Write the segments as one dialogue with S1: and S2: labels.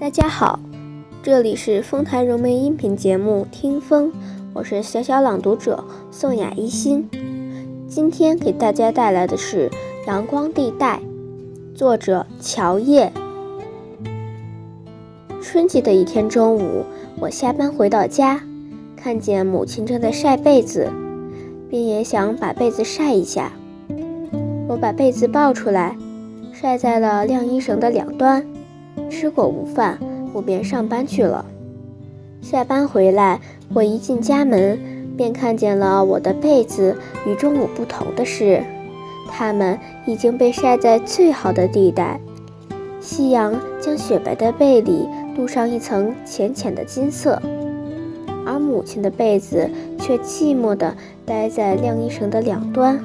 S1: 大家好，这里是丰台融媒音频节目《听风》，我是小小朗读者宋雅一心。今天给大家带来的是《阳光地带》，作者乔叶。春季的一天中午，我下班回到家，看见母亲正在晒被子，便也想把被子晒一下。我把被子抱出来，晒在了晾衣绳的两端。吃过午饭，我便上班去了。下班回来，我一进家门，便看见了我的被子。与中午不同的是，它们已经被晒在最好的地带。夕阳将雪白的被里镀上一层浅浅的金色，而母亲的被子却寂寞地待在晾衣绳的两端。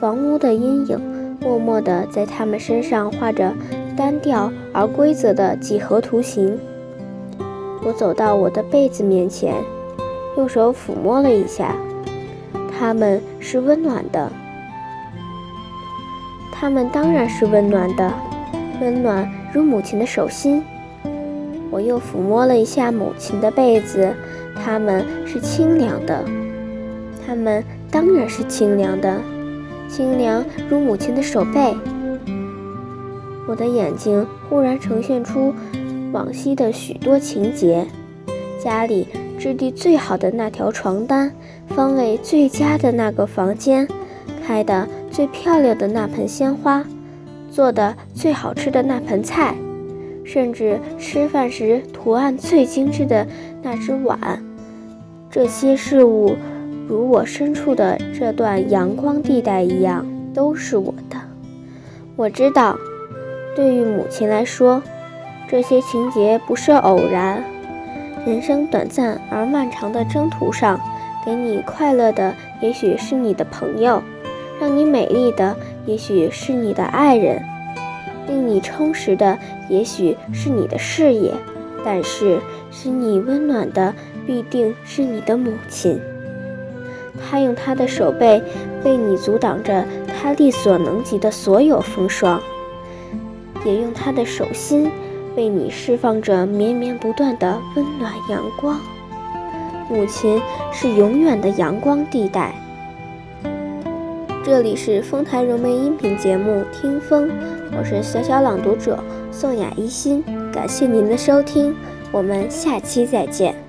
S1: 房屋的阴影默默地在它们身上画着。单调而规则的几何图形。我走到我的被子面前，用手抚摸了一下，它们是温暖的。它们当然是温暖的，温暖如母亲的手心。我又抚摸了一下母亲的被子，它们是清凉的。它们当然是清凉的，清凉如母亲的手背。我的眼睛忽然呈现出往昔的许多情节：家里质地最好的那条床单，方位最佳的那个房间，开的最漂亮的那盆鲜花，做的最好吃的那盆菜，甚至吃饭时图案最精致的那只碗。这些事物，如我身处的这段阳光地带一样，都是我的。我知道。对于母亲来说，这些情节不是偶然。人生短暂而漫长的征途上，给你快乐的也许是你的朋友，让你美丽的也许是你的爱人，令你充实的也许是你的事业，但是使你温暖的必定是你的母亲。她用她的手背为你阻挡着她力所能及的所有风霜。也用他的手心为你释放着绵绵不断的温暖阳光。母亲是永远的阳光地带。这里是丰台融媒音频节目《听风》，我是小小朗读者宋雅一心，感谢您的收听，我们下期再见。